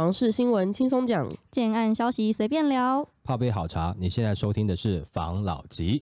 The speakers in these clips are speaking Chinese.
房事新闻轻松讲，建案消息随便聊，泡杯好茶。你现在收听的是房老吉。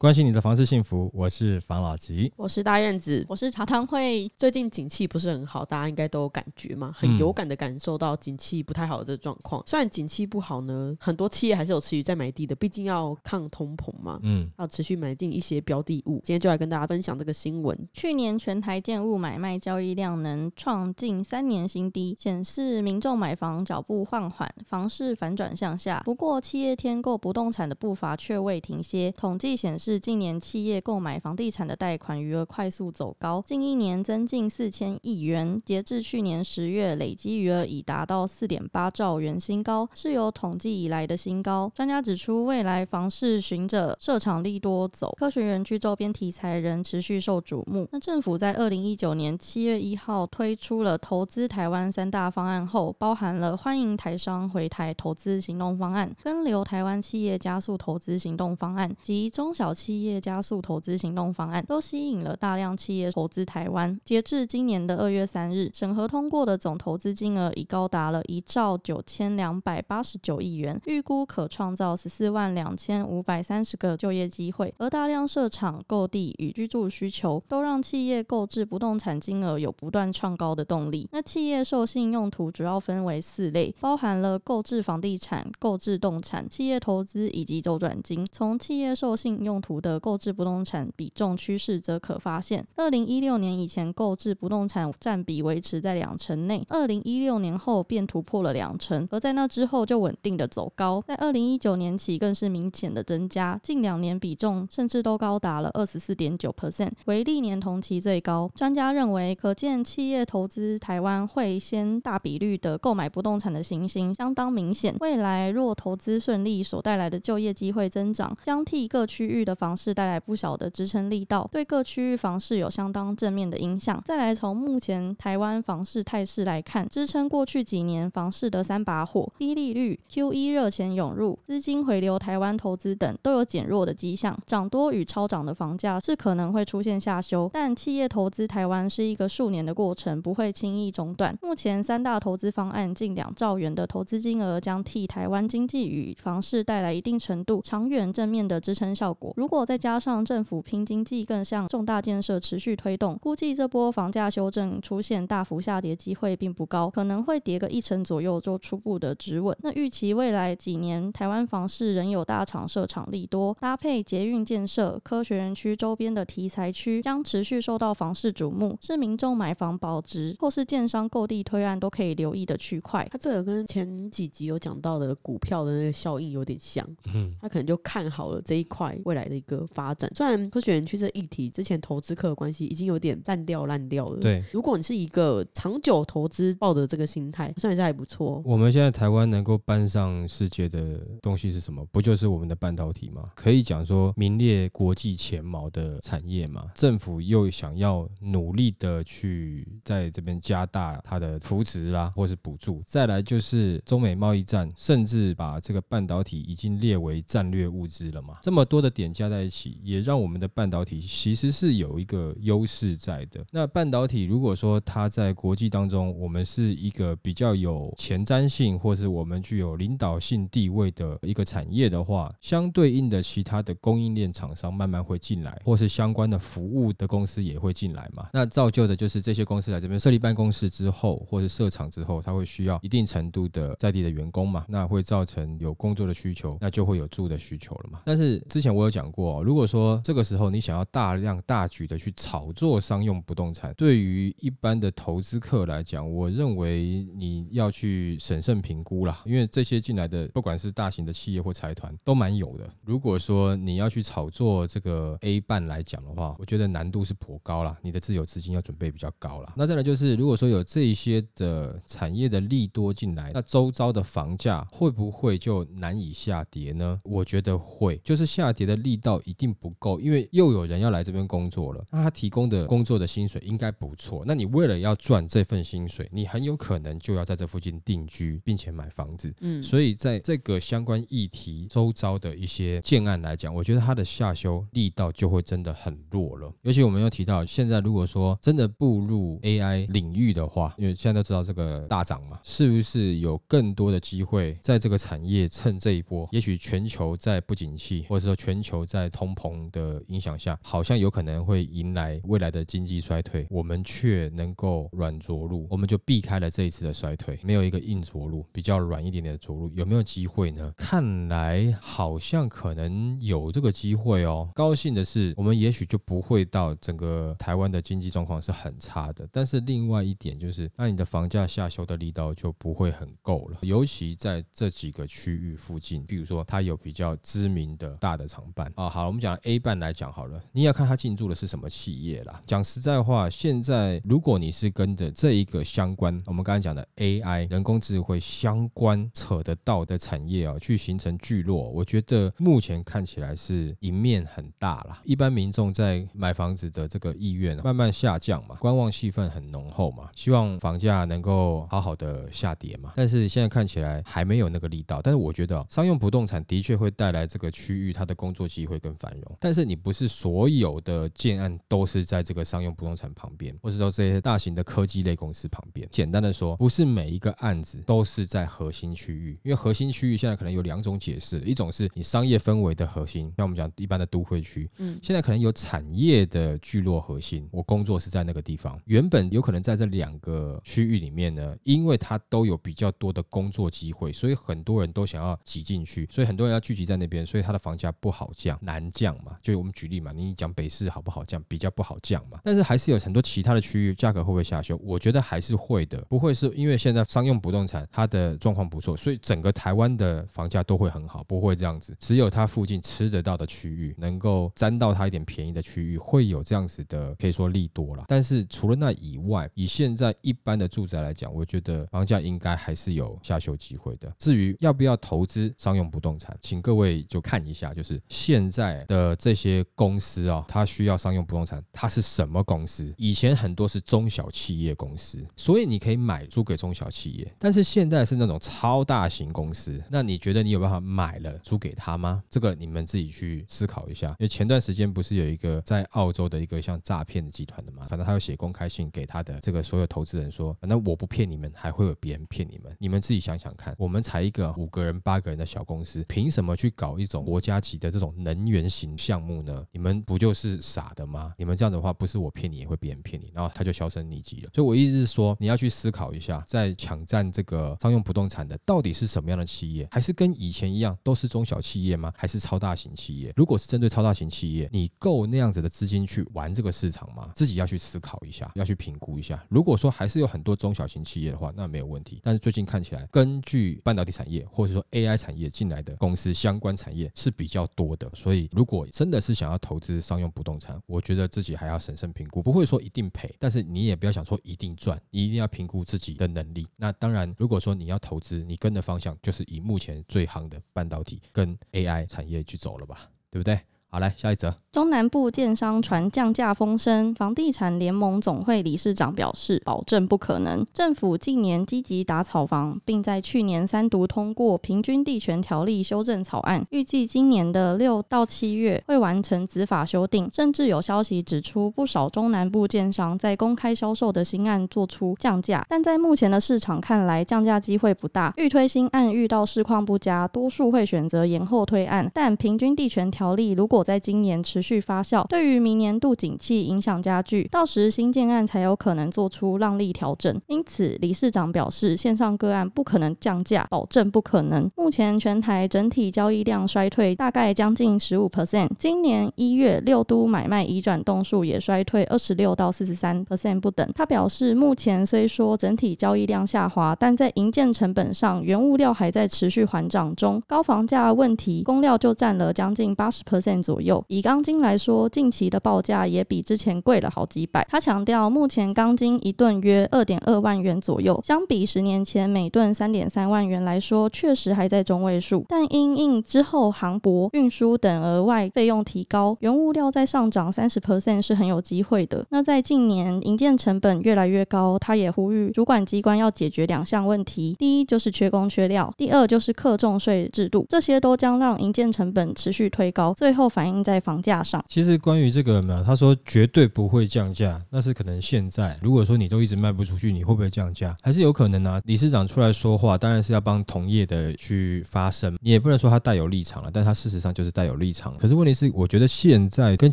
关心你的房市幸福，我是房老吉，我是大燕子，我是茶汤会。最近景气不是很好，大家应该都有感觉嘛，很有感的感受到景气不太好的这个状况。嗯、虽然景气不好呢，很多企业还是有持续在买地的，毕竟要抗通膨嘛，嗯，要持续买进一些标的物。今天就来跟大家分享这个新闻。去年全台建物买卖交易量能创近三年新低，显示民众买房脚步放缓，房市反转向下。不过，企业添购不动产的步伐却未停歇。统计显示，是近年企业购买房地产的贷款余额快速走高，近一年增近四千亿元，截至去年十月，累积余额已达到四点八兆元新高，是有统计以来的新高。专家指出，未来房市循着设场利多走，科学园区周边题材仍持续受瞩目。那政府在二零一九年七月一号推出了投资台湾三大方案后，包含了欢迎台商回台投资行动方案、跟留台湾企业加速投资行动方案及中小。企业加速投资行动方案都吸引了大量企业投资台湾。截至今年的二月三日，审核通过的总投资金额已高达了一兆九千两百八十九亿元，预估可创造十四万两千五百三十个就业机会。而大量设厂购地与居住需求，都让企业购置不动产金额有不断创高的动力。那企业授信用途主要分为四类，包含了购置房地产、购置动产、企业投资以及周转金。从企业授信用途的购置不动产比重趋势则可发现，二零一六年以前购置不动产占比维持在两成内，二零一六年后便突破了两成，而在那之后就稳定的走高，在二零一九年起更是明显的增加，近两年比重甚至都高达了二十四点九 percent，为历年同期最高。专家认为，可见企业投资台湾会先大比率的购买不动产的情形相当明显，未来若投资顺利所带来的就业机会增长，将替各区域的房市带来不小的支撑力道，对各区域房市有相当正面的影响。再来从目前台湾房市态势来看，支撑过去几年房市的三把火：低利率、QE 热钱涌入、资金回流台湾投资等，都有减弱的迹象。涨多与超涨的房价是可能会出现下修，但企业投资台湾是一个数年的过程，不会轻易中断。目前三大投资方案近两兆元的投资金额，将替台湾经济与房市带来一定程度长远正面的支撑效果。如果再加上政府拼经济各项重大建设持续推动，估计这波房价修正出现大幅下跌机会并不高，可能会跌个一成左右做初步的止稳。那预期未来几年台湾房市仍有大厂设厂利多，搭配捷运建设、科学园区周边的题材区将持续受到房市瞩目，是民众买房保值或是建商购地推案都可以留意的区块。它这个跟前几集有讲到的股票的那个效应有点像，嗯，他可能就看好了这一块未来的一个发展，虽然科学园区这议题之前投资客的关系已经有点烂掉烂掉了。对，如果你是一个长久投资抱着这个心态，算是还不错。我们现在台湾能够搬上世界的东西是什么？不就是我们的半导体吗？可以讲说名列国际前茅的产业嘛。政府又想要努力的去在这边加大它的扶持啦，或是补助。再来就是中美贸易战，甚至把这个半导体已经列为战略物资了嘛。这么多的点加在一起。也让我们的半导体其实是有一个优势在的。那半导体如果说它在国际当中，我们是一个比较有前瞻性，或是我们具有领导性地位的一个产业的话，相对应的其他的供应链厂商慢慢会进来，或是相关的服务的公司也会进来嘛。那造就的就是这些公司来这边设立办公室之后，或是设厂之后，它会需要一定程度的在地的员工嘛，那会造成有工作的需求，那就会有住的需求了嘛。但是之前我有讲过，如果说这个时候你想要大量大举的去炒作商用不动产，对于一般的投资客来讲，我认为你要去审慎评估啦，因为这些进来的不管是大型的企业或财团都蛮有的。如果说你要去炒作这个 A 办来讲的话，我觉得难度是颇高啦，你的自有资金要准备比较高啦。那再来就是，如果说有这一些的产业的利多进来，那周遭的房价会不会就难以下跌呢？我觉得会，就是下跌的利道一定不够，因为又有人要来这边工作了，那他提供的工作的薪水应该不错。那你为了要赚这份薪水，你很有可能就要在这附近定居，并且买房子。嗯，所以在这个相关议题周遭的一些建案来讲，我觉得它的下修力道就会真的很弱了。尤其我们又提到，现在如果说真的步入 AI 领域的话，因为现在都知道这个大涨嘛，是不是有更多的机会在这个产业趁这一波？也许全球在不景气，或者说全球在通膨的影响下，好像有可能会迎来未来的经济衰退，我们却能够软着陆，我们就避开了这一次的衰退，没有一个硬着陆，比较软一点点的着陆，有没有机会呢？看来好像可能有这个机会哦。高兴的是，我们也许就不会到整个台湾的经济状况是很差的，但是另外一点就是，那你的房价下修的力道就不会很够了，尤其在这几个区域附近，比如说它有比较知名的大的厂办啊。好，我们讲 A 半来讲好了，你要看它进驻的是什么企业啦。讲实在话，现在如果你是跟着这一个相关，我们刚才讲的 AI 人工智慧相关扯得到的产业啊，去形成聚落，我觉得目前看起来是赢面很大啦。一般民众在买房子的这个意愿慢慢下降嘛，观望气氛很浓厚嘛，希望房价能够好好的下跌嘛。但是现在看起来还没有那个力道。但是我觉得商用不动产的确会带来这个区域它的工作机会跟繁荣。但是你不是所有的建案都是在这个商用不动产旁边，或者说这些大型的科技类公司旁边。简单的说，不是每一个案子都是在核心区域，因为核心区域现在可能有两种解释，一种是你商业氛围的核心，像我们讲一般的都会区，嗯，现在可能有产业的聚落核心，我工作是在那个地方，原本有可能在这两个区域里面呢，因为它都有比较多的工作机会，所以很多人都想要挤进去，所以很多人要聚集在那边，所以它的房价不好降，难降嘛。就我们举例嘛，你讲北市好不好降？比较不好降嘛。但是还是有很多其他的区域，价格会不会下修？我觉得还是会的，不会是因为现在商用不动产它的状况不错，所以整个台湾的房价都会很好，不会这样子。只有它附近吃得到的区域，能够沾到它一点便宜的区域，会有这样子的，可以说利多了。但是除了那以外，以现在一般的住宅来讲，我觉得房价应该还是有下修机会的。至于要不要投资商用不动产，请各位就看一下，就是现在的这些公司啊，它需要商用不动产，它是什么公司？以前很多是中小企业公司，所以你可以买租给中小企业。但是现在是那种超大型公司，那你觉得你有办法买了租给他吗？这个你们自己去思考一下。因为前段时间不是有一个在澳洲的一个像诈骗集团的嘛，反正他有写公开信给他的这个所有投资人说，反正我不骗你们，还会有别人骗你们。你们自己想想看，我们才一个五个人、八个人的小公司，凭什么去搞一种国家级的这种能源型项目呢？你们不就是傻的吗？你们这样的话，不是我骗你，也会别人骗你，然后他就销声匿迹了。所以我意思是说，你要去思考一下，在抢占这个商用不动产的到底是什么样的企业，还是跟以前一样都是中小企业吗？还是超大型企业？如果是针对超大型企业，你够那样子的资金去玩这个市场吗？自己要去思考一下，要去评估一下。如果说还是有很多中小型企业的话，那没有问题。但是最近看起来，根据半导体产业或者说 AI 产业进来的公司，相关产业是比较多的。所以如果真的是想要投资商用不动产，我觉得自己还要审慎评估，不会说一定赔，但是你也不要想说一定赚，你一定要评估自己的能力。那当然，如果说你要投资，你跟的方向就是以目前最夯的半导体跟 AI 产业去走了吧，对不对？好，来下一则。中南部建商传降价风声，房地产联盟总会理事长表示，保证不可能。政府近年积极打草房，并在去年三读通过《平均地权条例》修正草案，预计今年的六到七月会完成子法修订。甚至有消息指出，不少中南部建商在公开销售的新案做出降价，但在目前的市场看来，降价机会不大。预推新案遇到市况不佳，多数会选择延后推案。但《平均地权条例》如果在今年持续发酵，对于明年度景气影响加剧，到时新建案才有可能做出让利调整。因此，理事长表示，线上个案不可能降价，保证不可能。目前全台整体交易量衰退大概将近十五 percent，今年一月六都买卖移转栋数也衰退二十六到四十三 percent 不等。他表示，目前虽说整体交易量下滑，但在营建成本上，原物料还在持续缓涨中，高房价问题，工料就占了将近八十 percent 左右。以钢筋来说，近期的报价也比之前贵了好几百。他强调，目前钢筋一吨约二点二万元左右，相比十年前每吨三点三万元来说，确实还在中位数。但因应之后航舶运输等额外费用提高，原物料再上涨三十 percent 是很有机会的。那在近年营建成本越来越高，他也呼吁主管机关要解决两项问题：第一就是缺工缺料，第二就是课重税制度，这些都将让营建成本持续推高，最后反反映在房价上。其实关于这个嘛，他说绝对不会降价，那是可能现在如果说你都一直卖不出去，你会不会降价？还是有可能啊？理事长出来说话，当然是要帮同业的去发声，你也不能说他带有立场了，但他事实上就是带有立场。可是问题是，我觉得现在跟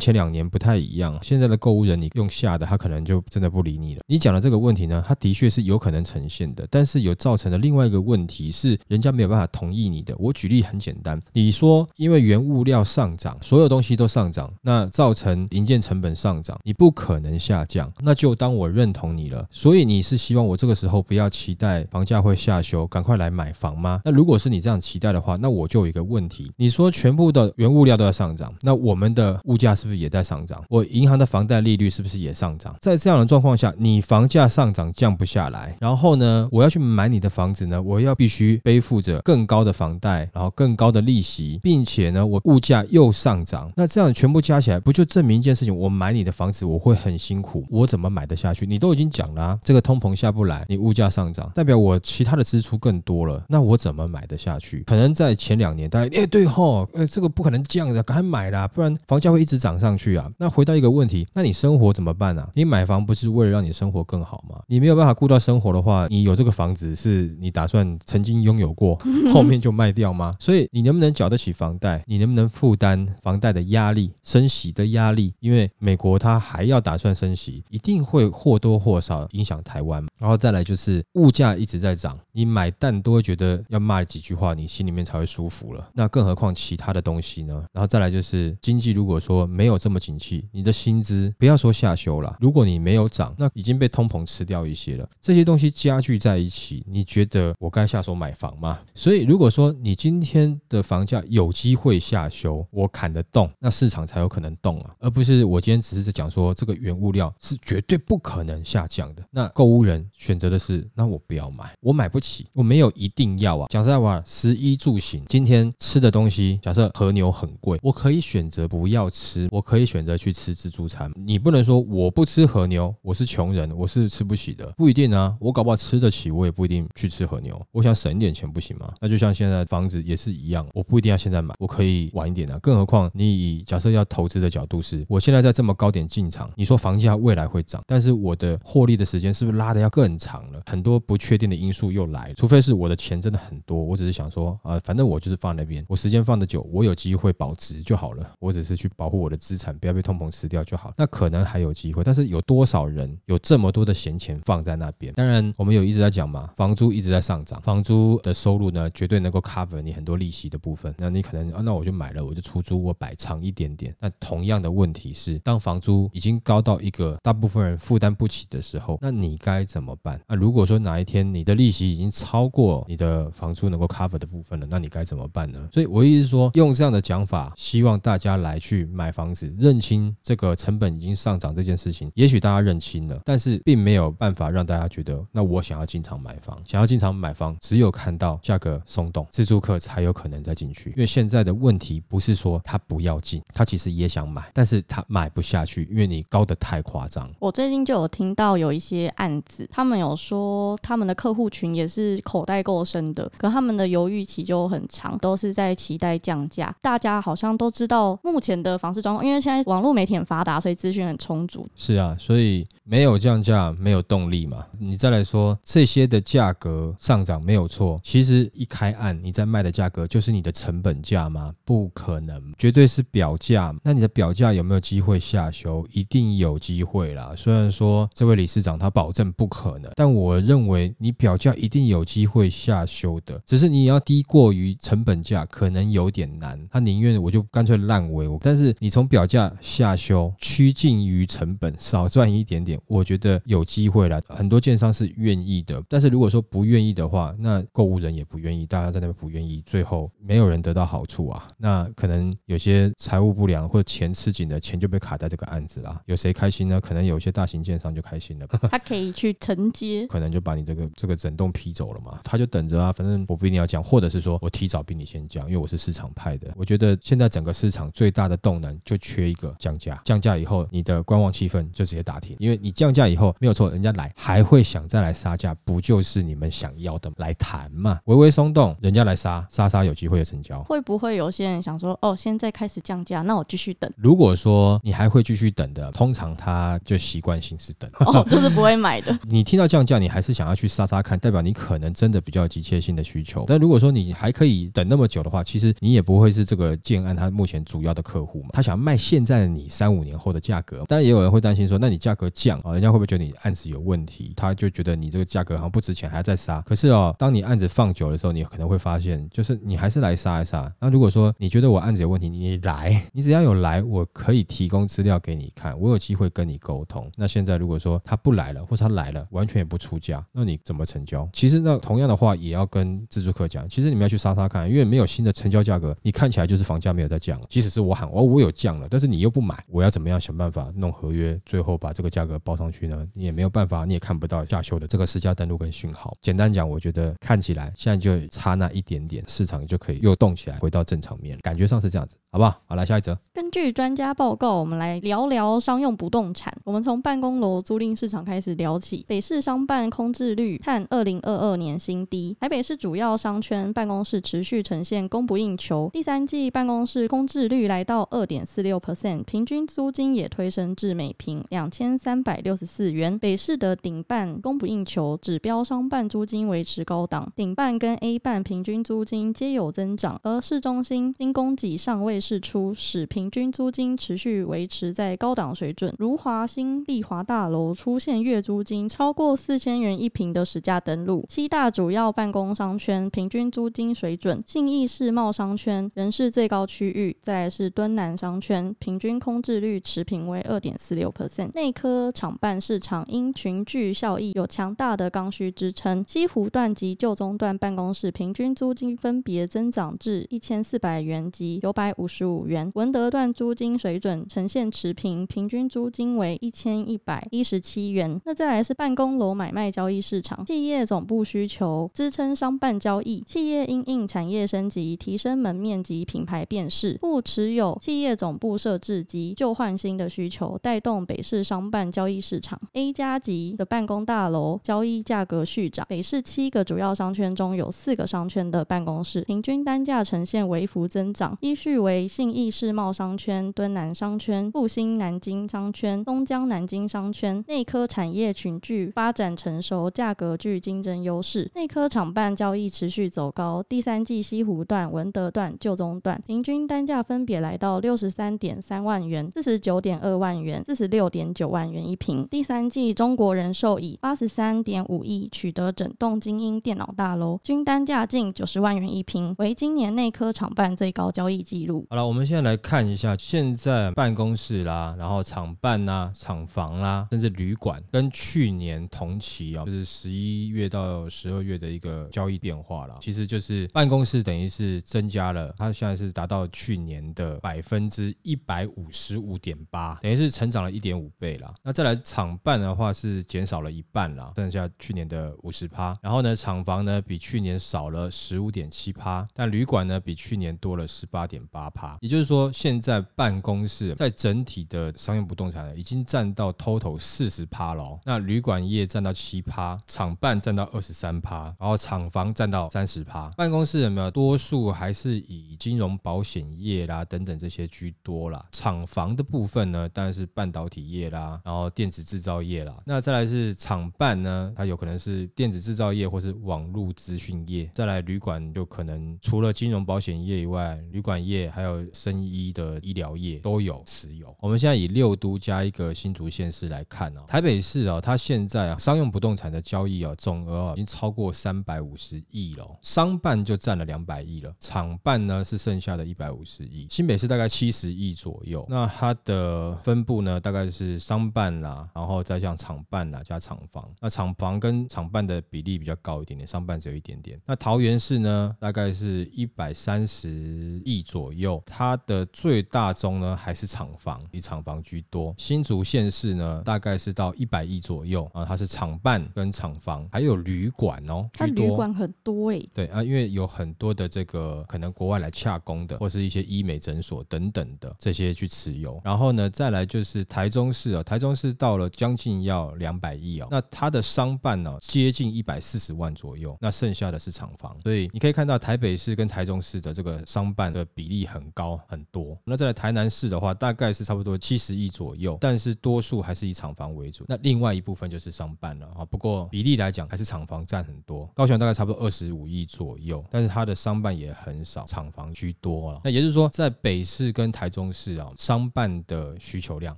前两年不太一样，现在的购物人，你用下的，他可能就真的不理你了。你讲的这个问题呢，他的确是有可能呈现的，但是有造成的另外一个问题是，人家没有办法同意你的。我举例很简单，你说因为原物料上涨，所所有东西都上涨，那造成营建成本上涨，你不可能下降，那就当我认同你了。所以你是希望我这个时候不要期待房价会下修，赶快来买房吗？那如果是你这样期待的话，那我就有一个问题，你说全部的原物料都要上涨，那我们的物价是不是也在上涨？我银行的房贷利率是不是也上涨？在这样的状况下，你房价上涨降不下来，然后呢，我要去买你的房子呢，我要必须背负着更高的房贷，然后更高的利息，并且呢，我物价又上涨，那这样全部加起来，不就证明一件事情？我买你的房子我会很辛苦，我怎么买得下去？你都已经讲了啊，这个通膨下不来，你物价上涨，代表我其他的支出更多了，那我怎么买得下去？可能在前两年，大家哎对吼，呃这个不可能降的，赶快买啦，不然房价会一直涨上去啊。那回到一个问题，那你生活怎么办啊？你买房不是为了让你生活更好吗？你没有办法顾到生活的话，你有这个房子是你打算曾经拥有过，后面就卖掉吗？所以你能不能缴得起房贷？你能不能负担房贷的压力、升息的压力？因为美国它还要打算升息，一定会或多或少影响台湾。然后再来就是物价一直在涨，你买蛋都会觉得要骂几句话，你心里面才会舒服了。那更何况其他的东西呢？然后再来就是经济，如果说没有这么景气，你的薪资不要说下修了，如果你没有涨，那已经被通膨吃掉一些了。这些东西加剧在一起，你觉得我该下手买房吗？所以如果说你今天的房价有机会下修，我砍得动，那市场才有可能动啊，而不是我今天只是在讲说这个原物料是绝对不可能下降的。那购物人选择的是，那我不要买，我买不起，我没有一定要啊。讲实在话，食衣住行，今天吃的东西，假设和牛很贵，我可以选择不要吃，我可以选择去吃自助餐。你不能说我不吃和牛，我是穷人，我是吃不起的，不一定啊。我搞不好吃得起，我也不一定去吃和牛。我想省一点钱不行吗？那就像现在房子也是一样，我不一定要现在买，我可以晚一点啊。更何况你以假设要投资的角度是，我现在在这么高点进场，你说房价未来会涨，但是我的获利的时间是不是拉的要更长了？很多不确定的因素又来，除非是我的钱真的很多，我只是想说啊，反正我就是放那边，我时间放的久，我有机会保值就好了。我只是去保护我的资产，不要被通膨吃掉就好。那可能还有机会，但是有多少人有这么多的闲钱放在那边？当然，我们有一直在讲嘛，房租一直在上涨，房租的收入呢，绝对能够 cover 你很多利息的部分。那你可能啊，那我就买了，我就出租，我摆长一点点。那同样的问题是，当房租已经高到一个大部分人负担不起的时候，那你该怎么办？那如果说哪一天你的利息已经超过你的房租能够 cover 的部分了，那你该怎么办呢？所以我意思是说，用这样的讲法，希望大家来去买房子，认清这个成本已经上涨这件事情。也许大家认清了，但是并没有办法让大家觉得，那我想要进场买房，想要进场买房，只有看到价格松动，自住客才有可能再进去。因为现在的问题不是说他不要进，他其实也想买，但是他买不下去，因为你高的太夸张。我最近就有听到有一些案子，他们有说他们的客户群也是口袋够深的，可他们的犹豫期就很长，都是在期待降价。大家好像都知道目前的房市状况，因为现在网络媒体很发达，所以资讯很充足。是啊，所以没有降价，没有动力嘛。你再来说这些的价格上涨没有错，其实一开案你在卖的价格就是你的成本价吗？不可能，绝对对是表价。那你的表价有没有机会下修？一定有机会啦。虽然说这位理事长他保证不可能，但我认为你表价一定有机会下修的，只是你要低过于成本价，可能有点难。他宁愿我就干脆烂尾，但是你从表价下修，趋近于成本，少赚一点点，我觉得有机会啦。很多建商是愿意的，但是如果说不愿意的话，那购物人也不愿意，大家在那边不愿意，最后没有人得到好处啊。那可能有些。些财务不良或者钱吃紧的钱就被卡在这个案子啦。有谁开心呢？可能有些大型建商就开心了，他可以去承接，可能就把你这个这个整栋批走了嘛。他就等着啊，反正我不一定要降，或者是说我提早比你先降，因为我是市场派的。我觉得现在整个市场最大的动能就缺一个降价，降价以后你的观望气氛就直接打停，因为你降价以后没有错，人家来还会想再来杀价，不就是你们想要的来谈嘛？微微松动，人家来杀杀杀，有机会有成交。会不会有些人想说，哦，现在开始降价，那我继续等？如果说你还会继续等的，通常他就习惯性是等，哦，就是不会买的。你听到降价，你还是想要去杀杀看，代表你可能真的比较急切性的需求。但如果说你还可以等那么久的话，其实你也不会是这个建案他目前主要的客户嘛。他想要卖现在的你三五年后的价格，当然也有人会担心说，那你价格降啊，人家会不会觉得你案子有问题？他就觉得你这个价格好像不值钱，还要再杀。可是哦，当你案子放久的时候，你可能会发现，就是你还是来杀一杀。那如果说你觉得我案子有问题，你你来，你只要有来，我可以提供资料给你看，我有机会跟你沟通。那现在如果说他不来了，或者他来了，完全也不出价，那你怎么成交？其实那同样的话也要跟自助客讲，其实你们要去杀杀看，因为没有新的成交价格，你看起来就是房价没有在降。即使是我喊哦，我有降了，但是你又不买，我要怎么样想办法弄合约，最后把这个价格报上去呢？你也没有办法，你也看不到下修的这个私价登录跟讯号。简单讲，我觉得看起来现在就差那一点点，市场就可以又动起来，回到正常面，感觉上是这样子，好不好？好，来下一则。根据专家报告，我们来聊聊商用不动产。我们从办公楼租赁市场开始聊起。北市商办空置率探二零二二年新低，台北市主要商圈办公室持续呈现供不应求。第三季办公室空置率来到二点四六 percent，平均租金也推升至每坪两千三百六十四元。北市的顶办供不应求，指标商办租金维持高档，顶办跟 A 办平均租金皆有增长，而市中心新供给尚未释出，使平均租金持续维持在高档水准。如华新丽华大楼出现月租金超过四千元一平的实价登录，七大主要办公商圈平均租金水准，信义世贸商圈仍是最高区域，再来是敦南商圈，平均空置率持平为二点四六 percent。内科厂办市场因群聚效益有强大的刚需支撑，西湖段及旧中段办公室平均租金分别增长至一千四百元及九百五十五元，文德段租金水准呈现持平，平均租金为一千一百一十七元。那再来是办公楼买卖交易市场，企业总部需求支撑商办交易，企业因应产业升级，提升门面及品牌辨识，不持有企业总部设置及旧换新的需求，带动北市商办交易市场 A 加级的办公大楼交易价格续涨。北市七个主要商圈中有四个商圈的办公室平均单价呈现微幅增长，依序为信义世贸商圈、敦南商圈、复兴南京商圈、东江南京商圈。内科产业群聚发展成熟，价格具竞争优势。内科厂办交易持续走高，第三季西湖段、文德段、旧中段平均单价分别来到六十三点三万元、四十九点二万元、四十六点九万元一平。第三季中国人寿以八十三点五亿取得整栋精英电脑大楼，均单价近九十万元一平，为今年内科厂办最高交易记录。好了，我们现在来看一下现在办公室啦，然后厂办啦、厂房啦，甚至旅馆跟去年同期啊，就是十一月到十二月的一个交易变化了。其实就是办公室等于是增加了，它现在是达到去年的百分之一百五十五点八，等于是成长了一点五倍了。那再来厂办的话是减少了一半了，剩下去年的五十趴。然后呢，厂房呢比去年少了十五点七趴，但旅馆呢比去年多了十八点八趴。也就是说，现在办公室在整体的商用不动产已经占到 total 四十趴了。那旅馆业占到七趴，厂办占到二十三趴，然后厂房占到三十趴。办公室有没有多数还是以金融、保险业啦等等这些居多啦？厂房的部分呢，当然是半导体业啦，然后电子制造业啦。那再来是厂办呢，它有可能是电子制造业或是网络资讯业。再来旅馆就可能除了金融保险业以外，旅馆业还有生医的医疗业都有持有。我们现在以六都加一个新竹县市来看哦，台北市啊，它现在啊商用不动产的交易啊总额啊已经超过三百五十亿了，商办就占了两百亿了，厂办呢是剩下的一百五十亿，新北市大概七十亿左右。那它的分布呢，大概是商办啦，然后再像厂办啦加厂房。那厂房跟厂办的比例比较高一点点，商办只有一点点。那桃园市呢，大概是一百三十亿左右。后，它的最大宗呢还是厂房，以厂房居多。新竹县市呢，大概是到一百亿左右啊，它是厂办跟厂房，还有旅馆哦。它旅馆很多诶。对啊，因为有很多的这个可能国外来洽工的，或是一些医美诊所等等的这些去持有。然后呢，再来就是台中市哦，台中市到了将近要两百亿哦，那它的商办呢接近一百四十万左右，那剩下的是厂房。所以你可以看到台北市跟台中市的这个商办的比例很高很多。那再来台南市的话，大概是差不多七十亿左右，但是多数还是以厂房为主。那另外一部分就是商办了啊，不过比例来讲还是厂房占很多。高雄大概差不多二十五亿左右，但是它的商办也很少，厂房居多了。那也就是说，在北市跟台中市啊，商办的需求量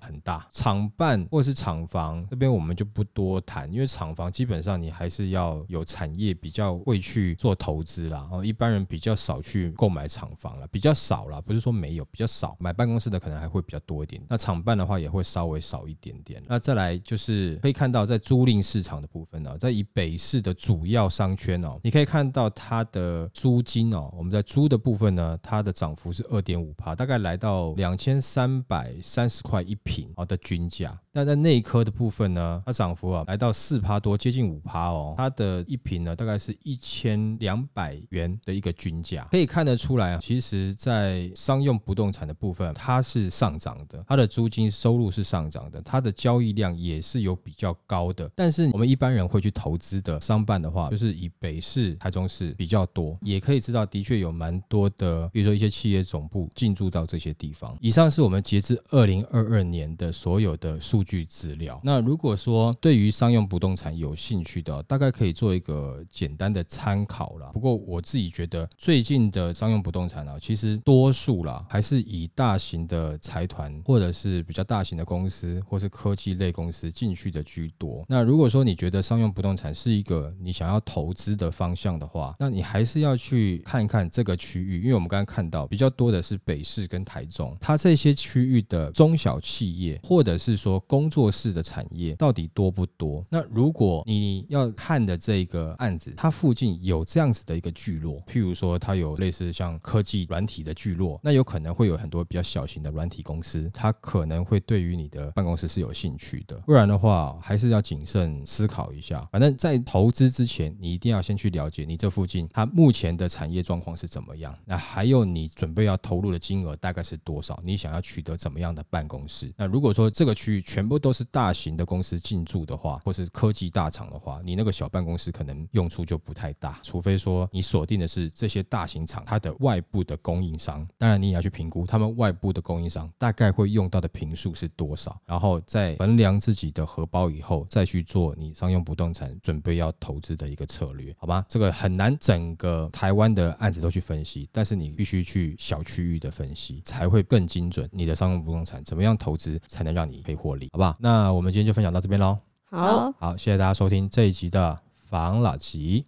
很大，厂办或者是厂房这边我们就不多谈，因为厂房基本上你还是要有产业比较会去做投资啦，哦，一般人比较少去购买厂房了，比较少啦，不是说没有，比较少买办公室的可能还会比较多一点。那厂办的话也会稍微少一点点。那再来就是可以看到在租赁市场的部分呢，在以北市的主要商圈哦，你可以看到它的租金哦，我们在租的部分呢，它的涨幅是二点五趴，大概来到两千三百三十块一平哦的均价。那在内科的部分呢，它涨幅啊来到四趴多，接近五趴哦。它的一平呢，大概是一千两百元的一个均价，可以看得出来啊，其实，在商用不动产的部分，它是上涨的，它的租金收入是上涨的，它的交易量也是有比较高的。但是我们一般人会去投资的商办的话，就是以北市、台中市比较多，也可以知道，的确有蛮多的，比如说一些企业总部进驻到这些地方。以上是我们截至二零二二年的所有的数。据资料。那如果说对于商用不动产有兴趣的，大概可以做一个简单的参考了。不过我自己觉得，最近的商用不动产啊，其实多数啦还是以大型的财团或者是比较大型的公司，或是科技类公司进去的居多。那如果说你觉得商用不动产是一个你想要投资的方向的话，那你还是要去看一看这个区域，因为我们刚刚看到比较多的是北市跟台中，它这些区域的中小企业，或者是说工作室的产业到底多不多？那如果你要看的这个案子，它附近有这样子的一个聚落，譬如说它有类似像科技软体的聚落，那有可能会有很多比较小型的软体公司，它可能会对于你的办公室是有兴趣的。不然的话，还是要谨慎思考一下。反正，在投资之前，你一定要先去了解你这附近它目前的产业状况是怎么样。那还有你准备要投入的金额大概是多少？你想要取得怎么样的办公室？那如果说这个区域全部都是大型的公司进驻的话，或是科技大厂的话，你那个小办公室可能用处就不太大。除非说你锁定的是这些大型厂，它的外部的供应商，当然你也要去评估他们外部的供应商大概会用到的坪数是多少，然后再衡量自己的荷包以后，再去做你商用不动产准备要投资的一个策略，好吧？这个很难整个台湾的案子都去分析，但是你必须去小区域的分析，才会更精准。你的商用不动产怎么样投资才能让你可以获利，好不好？那我们今天就分享到这边喽。好，好，谢谢大家收听这一集的房老吉，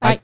拜。